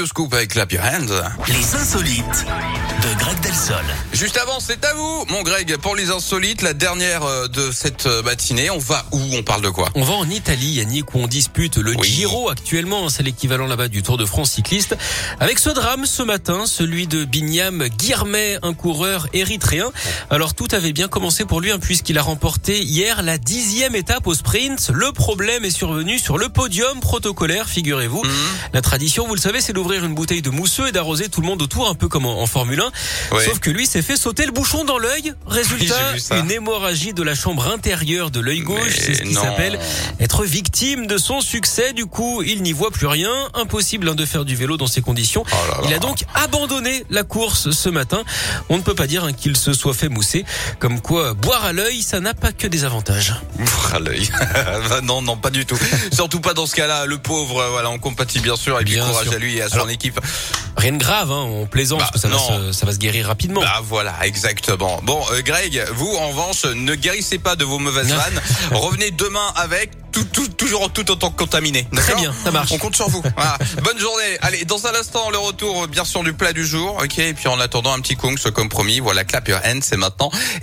Radioscope avec Clap Your Hands. Les insolites de Greg Delsol. Juste avant, c'est à vous, mon Greg, pour les insolites, la dernière euh, de cette euh, matinée. On va où? On parle de quoi? On va en Italie, Yannick, où on dispute le Oui. Giro actuellement. C'est l'équivalent là-bas du Tour de France cycliste. Avec ce drame ce matin, celui de Binyam Guirmet, un coureur érythréen. Alors tout avait bien commencé pour lui, hein, puisqu'il a remporté hier la dixième étape au sprint. Le problème est survenu sur le podium protocolaire, figurez-vous. Mhm. La tradition, vous le savez, c'est d'ouvrir une bouteille de mousseux et d'arroser tout le monde autour, un peu comme en, en Formule 1. Ouais. Sauf que lui s'est fait sauter le bouchon dans l'œil. Résultat, ça. une hémorragie de la chambre intérieure de l'œil gauche. C'est ce qui s'appelle être victime de son succès. Du coup, il n'y voit plus rien. Impossible hein, de faire du vélo dans ces conditions. Oh là là. Il a donc abandonné la course ce matin. On ne peut pas dire hein, qu'il se soit fait mousser. Comme quoi, boire à l'œil, ça n'a pas que des avantages. Ouf, à l'œil. Non, non, pas du tout. Surtout pas dans ce cas-là. Le pauvre, voilà, on compatit bien sûr. Et puis Bien courage sûr. à lui et à son Alors, équipe. Rien de grave, hein, on plaisante Bah, parce que ça va, se, ça va se guérir rapidement. Ah voilà, exactement. Bon, euh, Greg, vous en revanche, ne guérissez pas de vos mauvaises vannes. Revenez demain avec tout, tout, toujours tout autant contaminé. Très bien, ça marche. On compte sur vous. Voilà. Bonne journée. Allez, dans un instant, le retour bien sûr du plat du jour. Ok, et puis en attendant un petit kungs comme promis. Voilà, clap your hands, c'est maintenant. Et